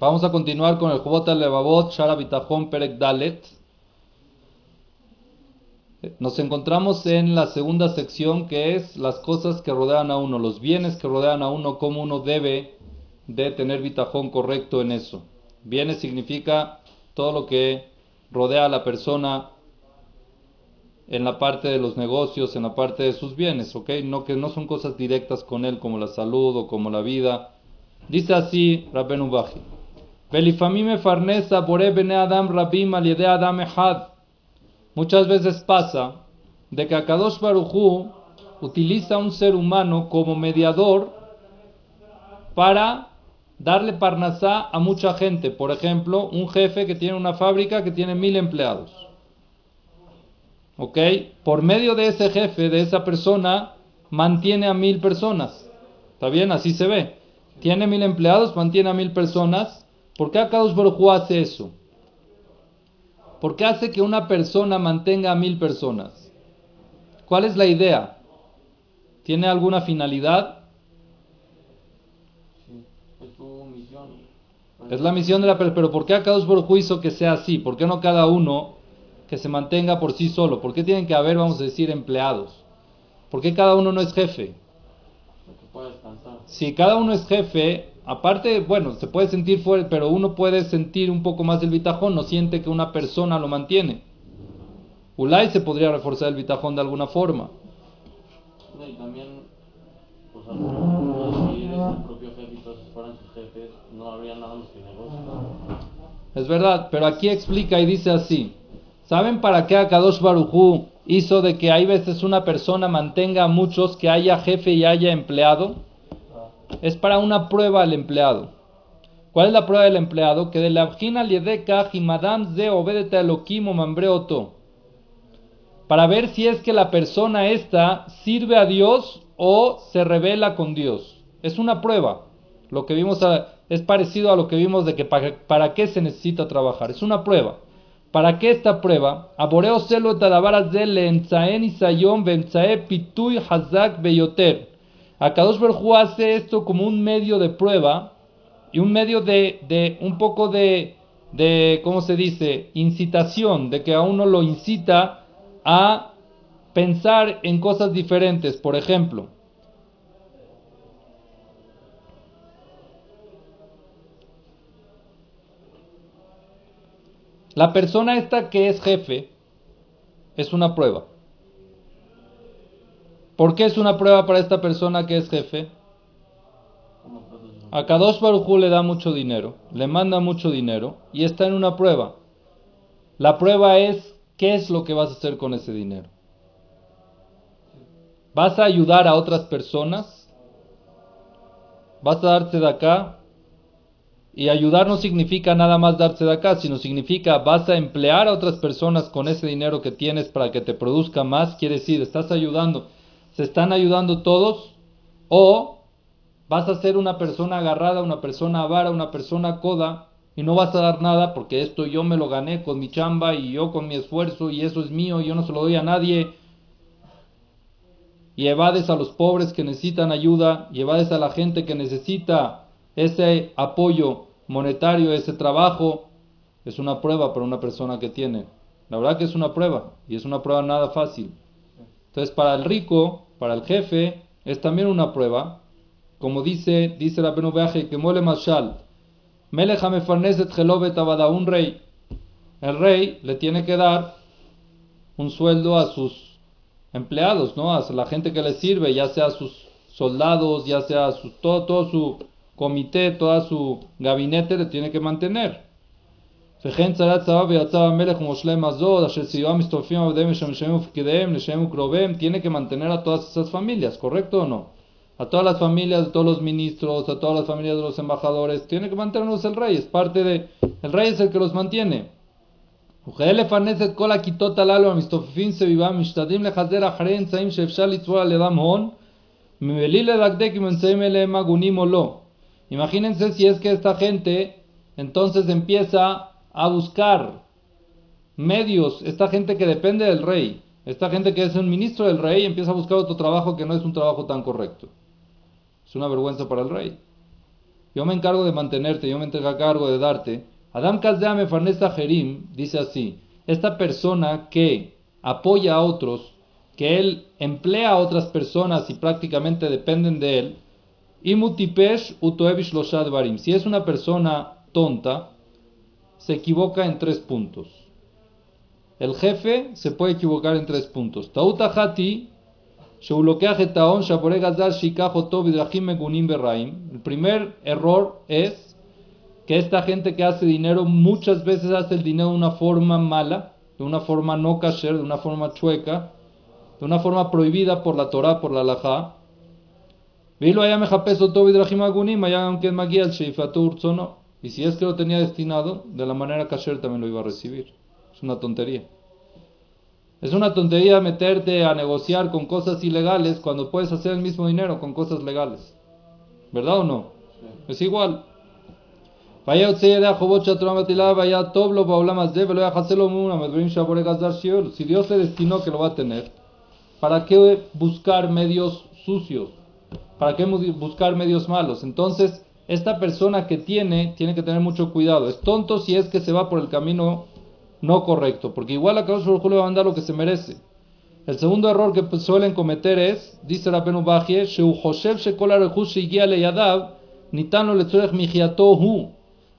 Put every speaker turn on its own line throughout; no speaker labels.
Vamos a continuar con el Jubot al-Levavot, Shara Bitachon Perek Dalet. Nos encontramos en la segunda sección que es las cosas que rodean a uno, los bienes que rodean a uno, cómo uno debe de tener bitajón correcto en eso. Bienes significa todo lo que rodea a la persona en la parte de los negocios, en la parte de sus bienes, ¿ok? No que no son cosas directas con él como la salud o como la vida. Dice así Rabbenu Baji. Adam rabim Adam. Muchas veces pasa de que Akadosh Barujú utiliza un ser humano como mediador para darle parnasá a mucha gente. Por ejemplo, un jefe que tiene una fábrica que tiene mil empleados. ¿Ok? Por medio de ese jefe, de esa persona, mantiene a mil personas. ¿Está bien? Así se ve. Tiene mil empleados, mantiene a mil personas. ¿Por qué Akadosh Barujú hace eso? ¿Por qué hace que una persona mantenga a mil personas? ¿Cuál es la idea? ¿Tiene alguna finalidad? es la misión de la persona. Pero ¿por qué acá por juicio que sea así? ¿Por qué no cada uno que se mantenga por sí solo? ¿Por qué tienen que haber, vamos a decir, empleados? ¿Por qué cada uno no es jefe? Si cada uno es jefe, Aparte, bueno, se puede sentir fuerte, pero uno puede sentir un poco más el bitajón, no siente que una persona lo mantiene. Ulay se podría reforzar el bitajón de alguna forma.
y también, pues, si eres el propio jefe y todos fueran sus jefes, no habría nada más que negocio.
Es verdad, pero aquí explica y dice así. ¿Saben para qué Akadosh Barujú hizo de que hay veces una persona mantenga a muchos, que haya jefe y haya empleado? Es para una prueba al empleado. ¿Cuál es la prueba del empleado? Que de la y madam ze obedete o mambreoto. Para ver si es que la persona esta sirve a Dios o se revela con Dios. Es una prueba. Lo que vimos es parecido a lo que vimos de que para, para, qué se necesita trabajar. Es una prueba. ¿Para qué esta prueba? Aboreo celo le isayom pitui hazak beyoter. Akadosh Berjú hace esto como un medio de prueba y un medio de, de un poco de, de, ¿cómo se dice?, incitación, de que a uno lo incita a pensar en cosas diferentes. Por ejemplo, la persona esta que es jefe es una prueba. ¿Por qué es una prueba para esta persona que es jefe? A Kadosh Barujú le da mucho dinero, le manda mucho dinero y está en una prueba. La prueba es qué es lo que vas a hacer con ese dinero. ¿Vas a ayudar a otras personas? ¿Vas a darse de acá? Y ayudar no significa nada más darse de acá, sino significa vas a emplear a otras personas con ese dinero que tienes para que te produzca más. Quiere decir, estás ayudando se están ayudando todos o vas a ser una persona agarrada, una persona avara, una persona coda y no vas a dar nada porque esto yo me lo gané con mi chamba y yo con mi esfuerzo y eso es mío y yo no se lo doy a nadie. Y evades a los pobres que necesitan ayuda y evades a la gente que necesita ese apoyo monetario, ese trabajo. Es una prueba para una persona que tiene. La verdad que es una prueba y es una prueba nada fácil. Entonces para el rico para el jefe es también una prueba, como dice, dice la Viaje, que mole mashal, un rey, el rey le tiene que dar un sueldo a sus empleados, ¿no? A la gente que le sirve, ya sea a sus soldados, ya sea a su, todo, todo su comité, todo su gabinete le tiene que mantener. Tiene que mantener a todas esas familias, ¿correcto o no? A todas las familias de todos los ministros, a todas las familias de los embajadores, tiene que mantenerlos el rey, es parte de... El rey es el que los mantiene. Imagínense si es que esta gente entonces empieza a buscar medios, esta gente que depende del rey, esta gente que es un ministro del rey, empieza a buscar otro trabajo que no es un trabajo tan correcto. Es una vergüenza para el rey. yo me encargo de mantenerte, yo me encargo de darte. Adam Kazdame Farnesa Jerim dice así, esta persona que apoya a otros, que él emplea a otras personas y prácticamente dependen de él, Imutipesh utoevish loshad barim. Si es una persona tonta, se equivoca en tres puntos. El jefe se puede equivocar en tres puntos. Tautahati el primer error es que esta gente que hace dinero muchas veces hace el dinero de una forma mala, de una forma no kasher, de una forma chueca, de una forma prohibida por la Torah, por la Laja. Y si es que lo tenía destinado, de la manera kasher también lo iba a recibir. Es una tontería. Es una tontería meterte a negociar con cosas ilegales cuando puedes hacer el mismo dinero con cosas legales. ¿Verdad o no? Es igual. Si Dios le destinó que lo va a tener, ¿para qué buscar medios sucios? ¿Para qué buscar medios malos? Entonces, esta persona que tiene, tiene que tener mucho cuidado. Es tonto si es que se va por el camino no correcto, porque igual a Kadosh Baruj le va a mandar lo que se merece. El segundo error que pues, suelen cometer es, dice la Bajie,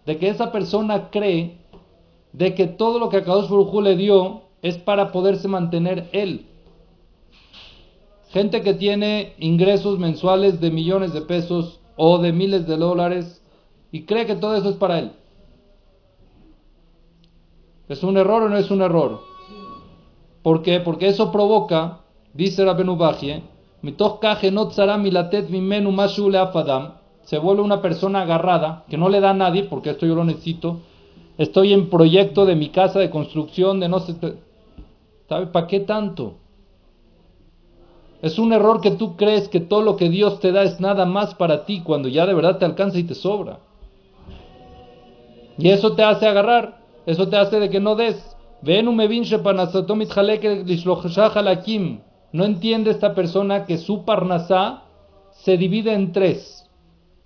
de que esa persona cree de que todo lo que a Kadosh Baruj le dio es para poderse mantener él. Gente que tiene ingresos mensuales de millones de pesos o de miles de dólares y cree que todo eso es para él. ¿Es un error o no es un error? ¿Por qué? Porque eso provoca, dice Rabenu Bajie, se vuelve una persona agarrada, que no le da a nadie, porque esto yo lo necesito. Estoy en proyecto de mi casa de construcción, de no sé. ¿Sabe para qué tanto? Es un error que tú crees que todo lo que Dios te da es nada más para ti, cuando ya de verdad te alcanza y te sobra. Y eso te hace agarrar. Eso te hace de que no des. No entiende esta persona que su parnasá se divide en tres.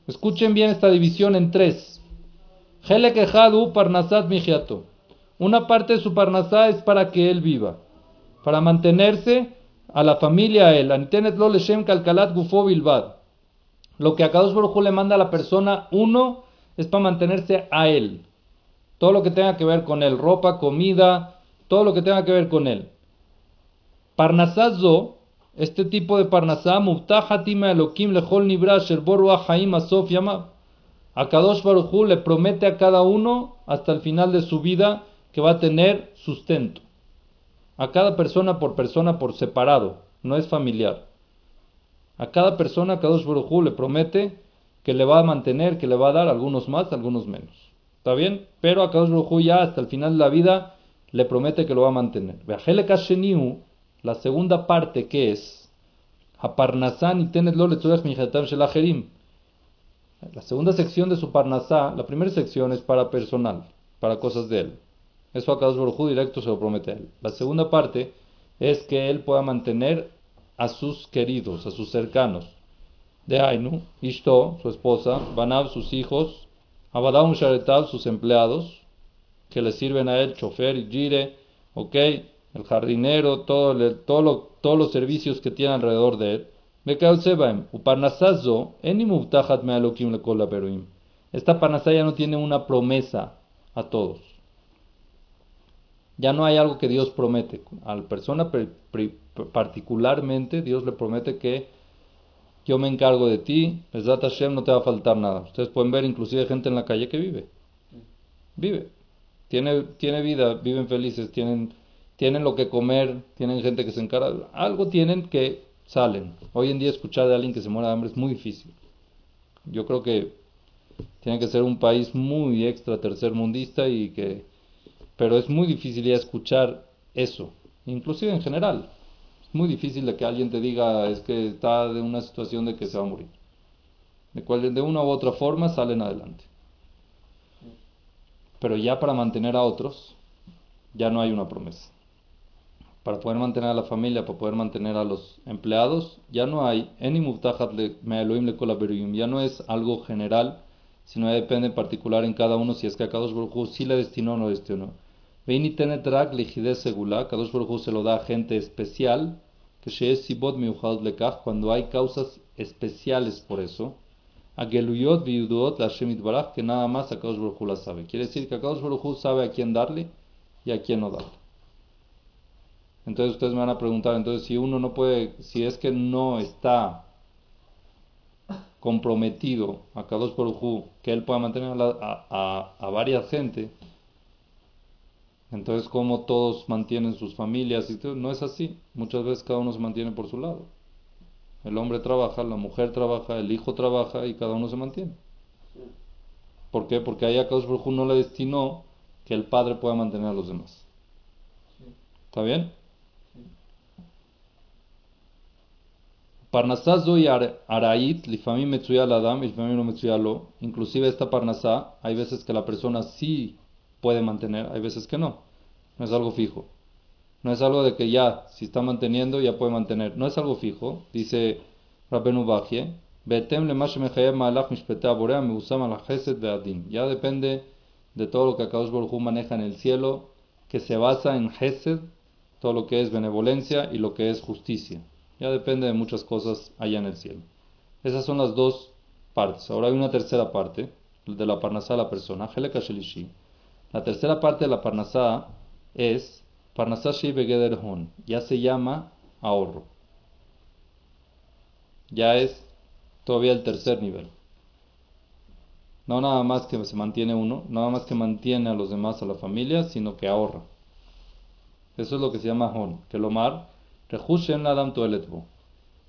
Escuchen bien esta división en tres. parnasat Una parte de su parnasá es para que él viva, para mantenerse a la familia a él. lo kalkalat gufo bilbad. Lo que a Kadosh Baruj le manda a la persona, uno, es para mantenerse a él todo lo que tenga que ver con él, ropa, comida, todo lo que tenga que ver con él. Parnasazo, este tipo de Parnasá, Mubtahatima Elokim Lehol Nibra Sherboru Ahaim Asof Yama. Akadosh Baruchu le promete a cada uno hasta el final de su vida que va a tener sustento. A cada persona por persona por separado, no es familiar. A cada persona Akadosh Baruchu le promete que le va a mantener, que le va a dar algunos más, algunos menos. ¿Está bien? Pero a Kadosh ya hasta el final de la vida le promete que lo va a mantener. La segunda parte que es y La segunda sección de su Parnasá, la primera sección es para personal, para cosas de él. Eso a Kadosh Baruj directo se lo promete a él. La segunda parte es que él pueda mantener a sus queridos, a sus cercanos. De Ainu, Ishto, su esposa, Banab, sus hijos, Abadam Sharetab, sus empleados, que le sirven a él, chofer y gire, ok, el jardinero, todo, todo todos los servicios que tiene alrededor de él. Esta parnasá ya no tiene una promesa a todos. Ya no hay algo que Dios promete. A la persona particularmente, Dios le promete que yo me encargo de ti, Besat Hashem no te va a faltar nada. Ustedes pueden ver inclusive gente en la calle que vive. Vive. Tiene, tiene vida, viven felices, tienen, tienen lo que comer, tienen gente que se encarga. Algo tienen que salen. Hoy en día escuchar de alguien que se muera de hambre es muy difícil. Yo creo que tiene que ser un país muy extra tercermundista y que pero es muy difícil ya escuchar eso, inclusive en general muy difícil de que alguien te diga es que está de una situación de que se va a morir. De cual de una u otra forma salen adelante. Pero ya para mantener a otros, ya no hay una promesa. Para poder mantener a la familia, para poder mantener a los empleados, ya no hay, ya no es algo general sino ya depende en particular en cada uno si es que a Kadosh Baruj sí le destinó o no destinó. Vein y tenetrak ligidez segula, Kadosh Baruj se lo da a gente especial, que es sibot lekach, cuando hay causas especiales por eso. A geluyot viudot la shemit que nada más a Kadosh Baruj la sabe. Quiere decir que a Kadosh Baruj sabe a quién darle y a quién no darle. Entonces ustedes me van a preguntar, entonces si uno no puede, si es que no está comprometido a Kadosh Baruj que él pueda mantener a, a, a, varias gente, entonces como todos mantienen sus familias no es así. Muchas veces cada uno se mantiene por su lado. El hombre trabaja, la mujer trabaja, el hijo trabaja y cada uno se mantiene. ¿Por qué? Porque ahí a Baruj no le destinó que el padre pueda mantener a los demás. ¿Está bien? Parnasá y Arait, Lifamim Metsuya Adam, Lifamim no Lo. Inclusive esta Parnasá, hay veces que la persona sí puede mantener, hay veces que no. No es algo fijo. No es algo de que ya, si está manteniendo, ya puede mantener. No es algo fijo. Dice Rabbenu Bajie, de. Ya depende de todo lo que Akadosh Baruj maneja en el cielo, que se basa en Hesed, todo lo que es benevolencia y lo que es justicia. Ya depende de muchas cosas allá en el cielo. Esas son las dos partes. Ahora hay una tercera parte, de la parnasá la persona, La tercera parte de la parnasá es parnasá Hon. Ya se llama ahorro. Ya es todavía el tercer nivel. No nada más que se mantiene uno, nada más que mantiene a los demás, a la familia, sino que ahorra. Eso es lo que se llama Hon. Que lo mar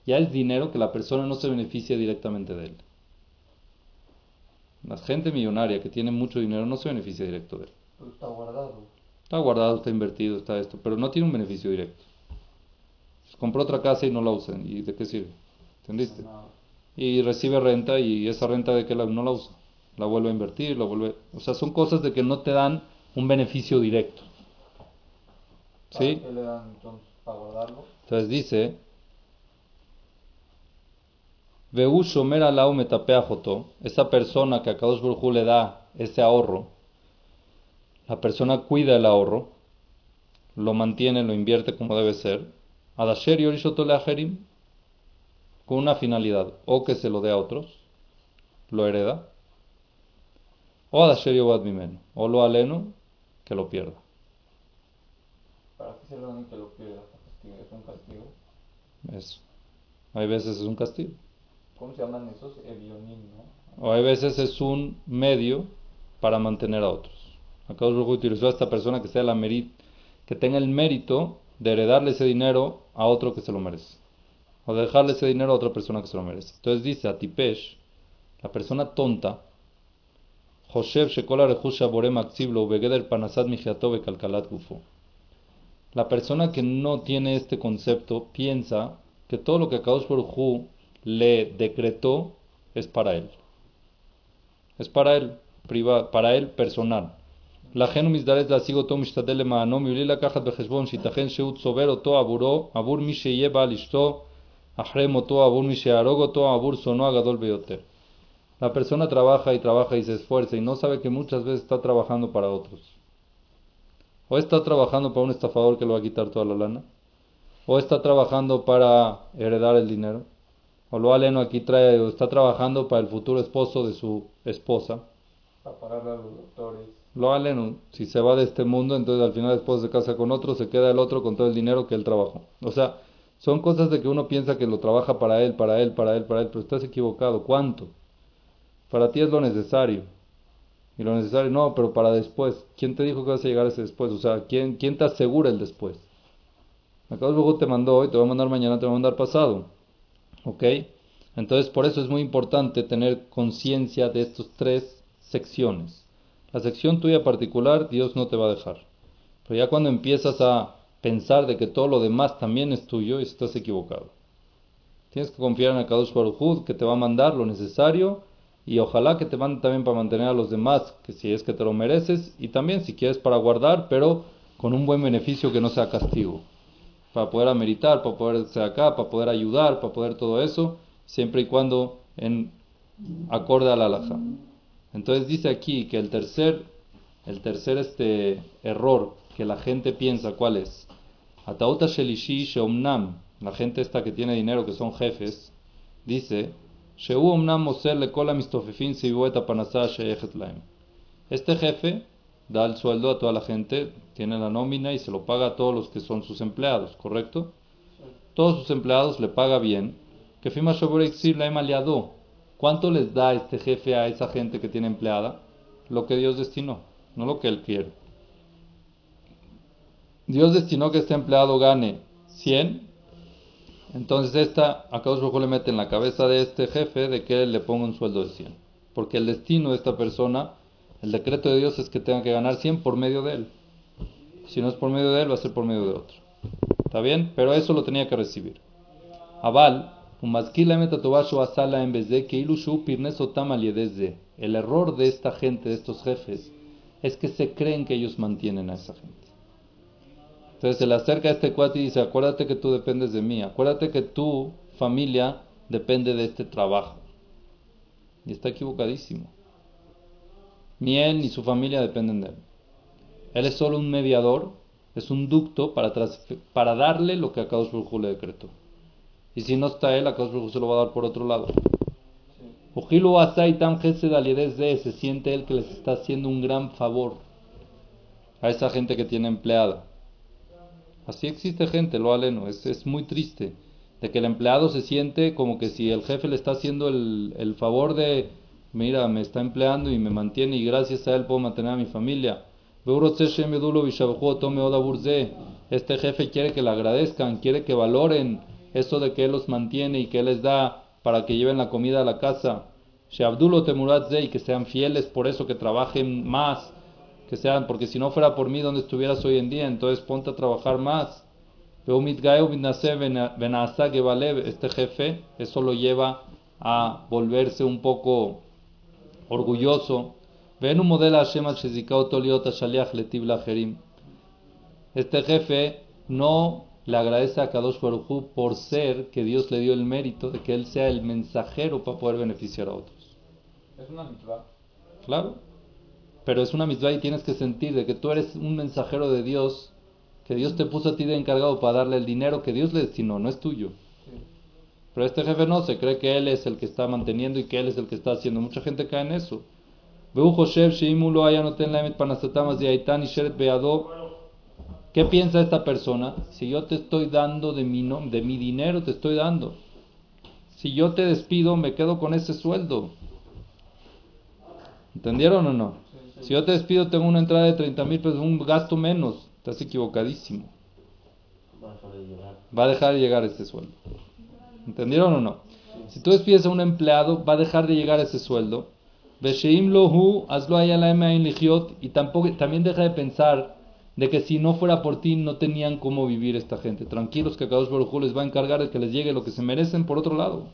ya es dinero que la persona no se beneficia directamente de él. La gente millonaria que tiene mucho dinero no se beneficia directo de él.
Pero está guardado.
Está guardado, está invertido, está esto, pero no tiene un beneficio directo. Compró otra casa y no la usa. ¿Y de qué sirve? ¿Entendiste? Y recibe renta y esa renta de que no la usa. La vuelve a invertir, la vuelve... O sea, son cosas de que no te dan un beneficio directo. ¿Sí?
¿Qué le dan entonces para guardarlo?
Entonces dice, Veu Shomer Alau Metapeajoto, esa persona que a Kadosh Baruj le da ese ahorro, la persona cuida el ahorro, lo mantiene, lo invierte como debe ser, Adasher Yorishoto con una finalidad, o que se lo dé a otros, lo hereda, o Adasher Mimeno, o lo aleno, que lo pierda.
¿Para qué se lo dan que lo pierda? ¿Es un castigo?
Eso. Hay veces es un castigo.
¿Cómo se llaman esos? Evionim, ¿no?
O hay veces es un medio para mantener a otros. Acá os utilizó a esta persona que sea la merit, que tenga el mérito de heredarle ese dinero a otro que se lo merece. O de dejarle ese dinero a otra persona que se lo merece. Entonces dice a Tipesh, la persona tonta. La persona que no tiene este concepto piensa que todo lo que Akadosh Baruj le decretó es para él. Es para él, privado, para él personal. Genumisdares la sigo to mishtadel maanom yuli la kachat becheshbon shitachen sheut sober oto aburo abur mi sheye baal ishto ahrem oto abur mi shearog oto abur sono agadol beyoter. La persona trabaja y trabaja y se esfuerza y no sabe que muchas veces está trabajando para otros. O está trabajando para un estafador que le va a quitar toda la lana. O está trabajando para heredar el dinero. O lo aleno aquí trae, o está trabajando para el futuro esposo de su esposa.
Para pagarle a los doctores.
Lo aleno, si se va de este mundo, entonces al final después se casa con otro, se queda el otro con todo el dinero que él trabajó. O sea, son cosas de que uno piensa que lo trabaja para él, para él, para él, para él, pero estás equivocado. ¿Cuánto? Para ti es lo necesario. Y lo necesario, no, pero para después. ¿Quién te dijo que vas a llegar a ese después? O sea, ¿quién, quién te asegura el después? Acá luego te mandó hoy, te va a mandar mañana, te va a mandar pasado. ¿Ok? Entonces, por eso es muy importante tener conciencia de estas tres secciones. La sección tuya particular, Dios no te va a dejar. Pero ya cuando empiezas a pensar de que todo lo demás también es tuyo, estás equivocado. Tienes que confiar en Akadosh Baruj que te va a mandar lo necesario y ojalá que te mande también para mantener a los demás, que si es que te lo mereces, y también si quieres para guardar, pero con un buen beneficio que no sea castigo. Para poder ameritar, para poder ser acá, para poder ayudar, para poder todo eso, siempre y cuando en acorde a la alhaja. Entonces dice aquí que el tercer, el tercer este error que la gente piensa, ¿cuál es? Atauta Shelishi Sheomnam, la gente esta que tiene dinero, que son jefes, dice, Sheu Omnam Moser le cola mistofefin Este jefe da el sueldo a toda la gente, tiene la nómina y se lo paga a todos los que son sus empleados, ¿correcto? Todos sus empleados le paga bien. Que Fima la ¿Cuánto les da este jefe a esa gente que tiene empleada? Lo que Dios destinó, no lo que él quiere. Dios destinó que este empleado gane 100. Entonces esta, a Rojo le mete en la cabeza de este jefe de que él le ponga un sueldo de 100. Porque el destino de esta persona el decreto de Dios es que tenga que ganar 100 por medio de él. Si no es por medio de él, va a ser por medio de otro. ¿Está bien? Pero eso lo tenía que recibir. Aval, asala en vez de que El error de esta gente, de estos jefes, es que se creen que ellos mantienen a esa gente. Entonces se le acerca a este cuate y dice, acuérdate que tú dependes de mí, acuérdate que tu familia depende de este trabajo. Y está equivocadísimo. Ni él ni su familia dependen de él. Él es solo un mediador, es un ducto para, para darle lo que a Kadosh le decretó. Y si no está él, a Kadosh se lo va a dar por otro lado. Ojilu Asaitam de se siente él que les está haciendo un gran favor a esa gente que tiene empleada. Así existe gente, lo aleno, es, es muy triste de que el empleado se siente como que si el jefe le está haciendo el, el favor de mira, me está empleando y me mantiene y gracias a él puedo mantener a mi familia. Este jefe quiere que le agradezcan, quiere que valoren eso de que él los mantiene y que él les da para que lleven la comida a la casa. y que sean fieles por eso, que trabajen más, que sean, porque si no fuera por mí donde estuvieras hoy en día, entonces ponte a trabajar más. Este jefe, eso lo lleva a volverse un poco orgulloso. Ven un modelo Este jefe no le agradece a Kadosh por ser que Dios le dio el mérito de que él sea el mensajero para poder beneficiar a otros.
Es una mitzvah.
Claro. Pero es una mitzvah y tienes que sentir de que tú eres un mensajero de Dios, que Dios te puso a ti de encargado para darle el dinero que Dios le destinó, no es tuyo. Pero este jefe no, se cree que él es el que está manteniendo y que él es el que está haciendo. Mucha gente cae en eso. ¿Qué piensa esta persona? Si yo te estoy dando de mi, de mi dinero, te estoy dando. Si yo te despido, me quedo con ese sueldo. ¿Entendieron o no? Si yo te despido, tengo una entrada de 30 mil pesos, un gasto menos. Estás equivocadísimo. Va a dejar de llegar ese sueldo. ¿Entendieron o no? Si tú despides a un empleado, va a dejar de llegar ese sueldo. Y tampoco, también deja de pensar de que si no fuera por ti no tenían cómo vivir esta gente. Tranquilos que Kadosh Baruj les va a encargar de que les llegue lo que se merecen por otro lado.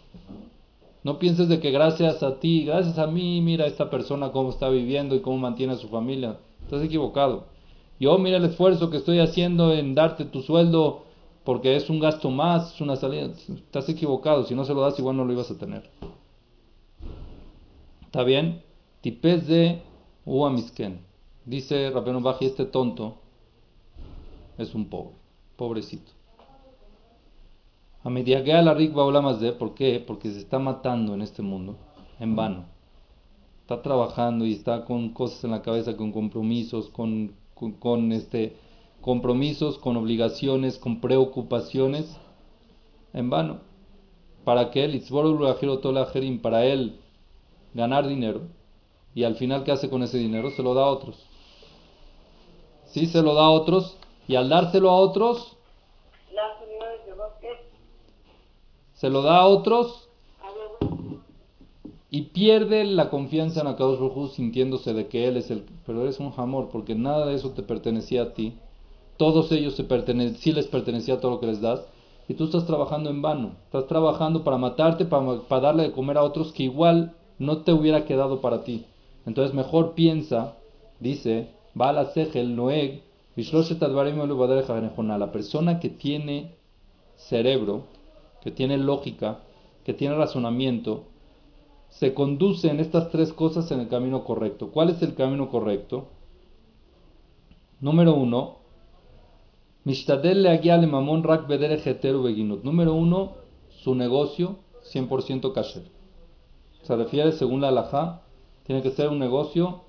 No pienses de que gracias a ti, gracias a mí, mira esta persona cómo está viviendo y cómo mantiene a su familia. Estás equivocado. Yo mira el esfuerzo que estoy haciendo en darte tu sueldo porque es un gasto más, es una salida. Estás equivocado, si no se lo das igual no lo ibas a tener. ¿Está bien? Tipes de Uamisken. Dice Rabenu Baji, este tonto es un pobre, pobrecito. A mediaguea la rik más de, ¿por qué? Porque se está matando en este mundo, en vano. Está trabajando y está con cosas en la cabeza, con compromisos, con, con este compromisos, con obligaciones, con preocupaciones, en vano. ¿Para qué? Para él ganar dinero. Y al final, ¿qué hace con ese dinero? Se lo da a otros. Sí, se lo da a otros. Y al dárselo a otros, se lo da a otros y pierde la confianza en Akadosh Baruj sintiéndose de que él es el... Pero eres un jamor, porque nada de eso te pertenecía a ti todos ellos se sí les pertenecía todo lo que les das, y tú estás trabajando en vano, estás trabajando para matarte, para, darle de comer a otros que igual no te hubiera quedado para ti. Entonces mejor piensa, dice, Bala Segel Noeg, la persona que tiene cerebro, que tiene lógica, que tiene razonamiento, se conduce en estas tres cosas en el camino correcto. ¿Cuál es el camino correcto? Número uno, Mishtadel le mamón rak Número uno, su negocio 100% kasher. Se refiere, según la halajá, tiene que ser un negocio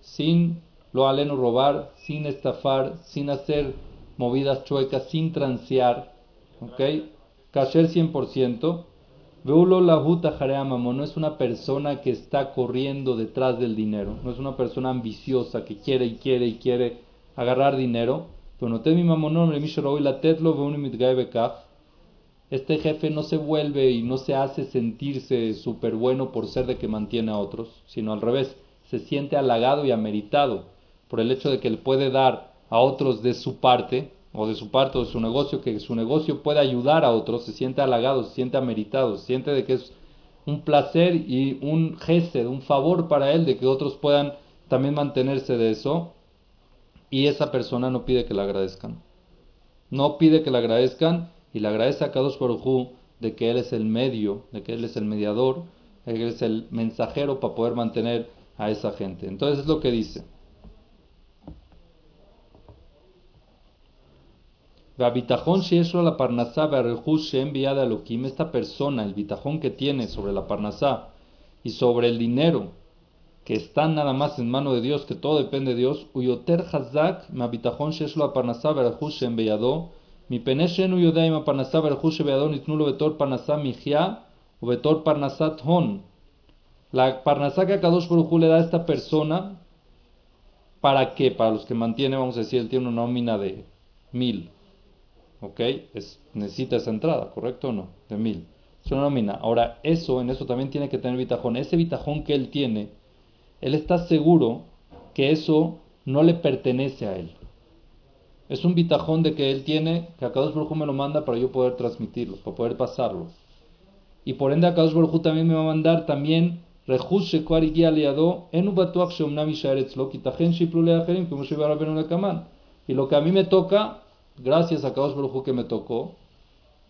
sin lo aleno robar, sin estafar, sin hacer movidas chuecas, sin transear. ¿Ok? Kasher 100%. Veulo la jareamamo no es una persona que está corriendo detrás del dinero, no es una persona ambiciosa que quiere y quiere y quiere agarrar dinero. Este jefe no se vuelve y no se hace sentirse súper bueno por ser de que mantiene a otros, sino al revés, se siente halagado y ameritado por el hecho de que él puede dar a otros de su parte, o de su parte o de su negocio, que su negocio puede ayudar a otros, se siente halagado, se siente ameritado, se siente de que es un placer y un gesed, un favor para él de que otros puedan también mantenerse de eso, y esa persona no pide que le agradezcan. No pide que le agradezcan y le agradece a Kadosh Baruj de que Él es el medio, de que Él es el mediador, Él es el mensajero para poder mantener a esa gente. Entonces es lo que dice. la parnasá enviada a esta persona, el bitajón que tiene sobre la parnasá y sobre el dinero que está nada más en mano de Dios, que todo depende de Dios, uyoter hazak ma bitajón la parnasá enviado mi peneshenu yodaim parnasá berjushe beadon itnulo betor parnasá mijia o betor parnasat hon. La parnasá que Akadosh Baruj le da a esta persona, ¿para qué? Para los que mantiene, vamos a decir, él tiene una nómina de mil. ¿Ok? Es, necesita esa entrada, ¿correcto o no? De mil. Es una nómina. Ahora, eso, en eso también tiene que tener bitajón. Ese bitajón que él tiene, él está seguro que eso no le pertenece a él. Es un bitajón de que él tiene, que Akadosh Baruj me lo manda para yo poder transmitirlo, para poder pasarlo. Y por ende Akadosh Baruj también me va a mandar también Y lo que a mí me toca, gracias a Akadosh Baruj que me tocó,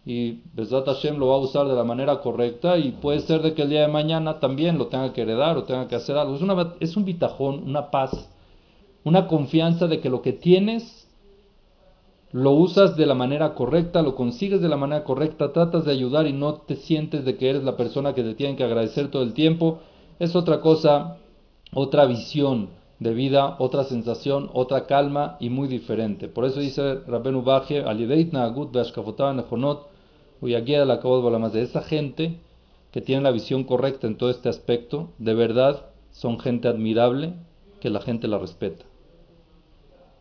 y Besat Hashem lo va a usar de la manera correcta y puede ser de que el día de mañana también lo tenga que heredar o tenga que hacer algo. Es, una, es un bitajón, una paz, una confianza de que lo que tienes lo usas de la manera correcta, lo consigues de la manera correcta, tratas de ayudar y no te sientes de que eres la persona que te tienen que agradecer todo el tiempo, es otra cosa, otra visión de vida, otra sensación, otra calma y muy diferente. Por eso dice Rabbenu Bajie, Agut la de esa gente que tiene la visión correcta en todo este aspecto, de verdad son gente admirable que la gente la respeta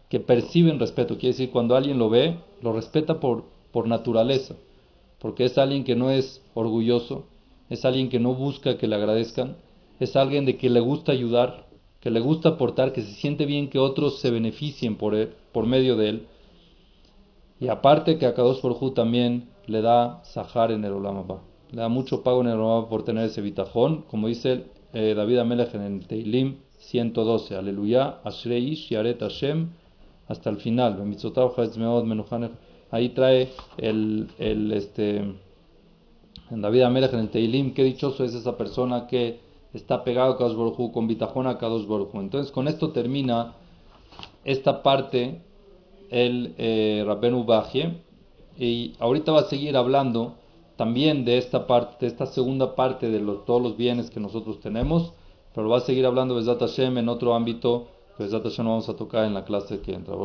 que perciben respeto. Quiere decir, cuando alguien lo ve, lo respeta por, por naturaleza, porque es alguien que no es orgulloso, es alguien que no busca que le agradezcan, es alguien de que le gusta ayudar, que le gusta aportar, que se siente bien que otros se beneficien por, él, por medio de él. Y aparte que a Kadosh Hu también le da sahar en el Olamaba, le da mucho pago en el Olamaba por tener ese bitajón, como dice eh, David Amelech en el Teilim 112, Aleluya, Ashreish Yaret Hashem, hasta el final. Ahí trae el, el este, David Amelech, en el Teilim, qué dichoso es esa persona que está pegado a Kadosh Baruj con bitajón a Kadosh Baruj Entonces, con esto termina esta parte el eh, Rabbenu y ahorita va a seguir hablando también de esta parte, de esta segunda parte de los, todos los bienes que nosotros tenemos, pero va a seguir hablando de Hashem en otro ámbito ya no vamos a tocar en la clase que entra.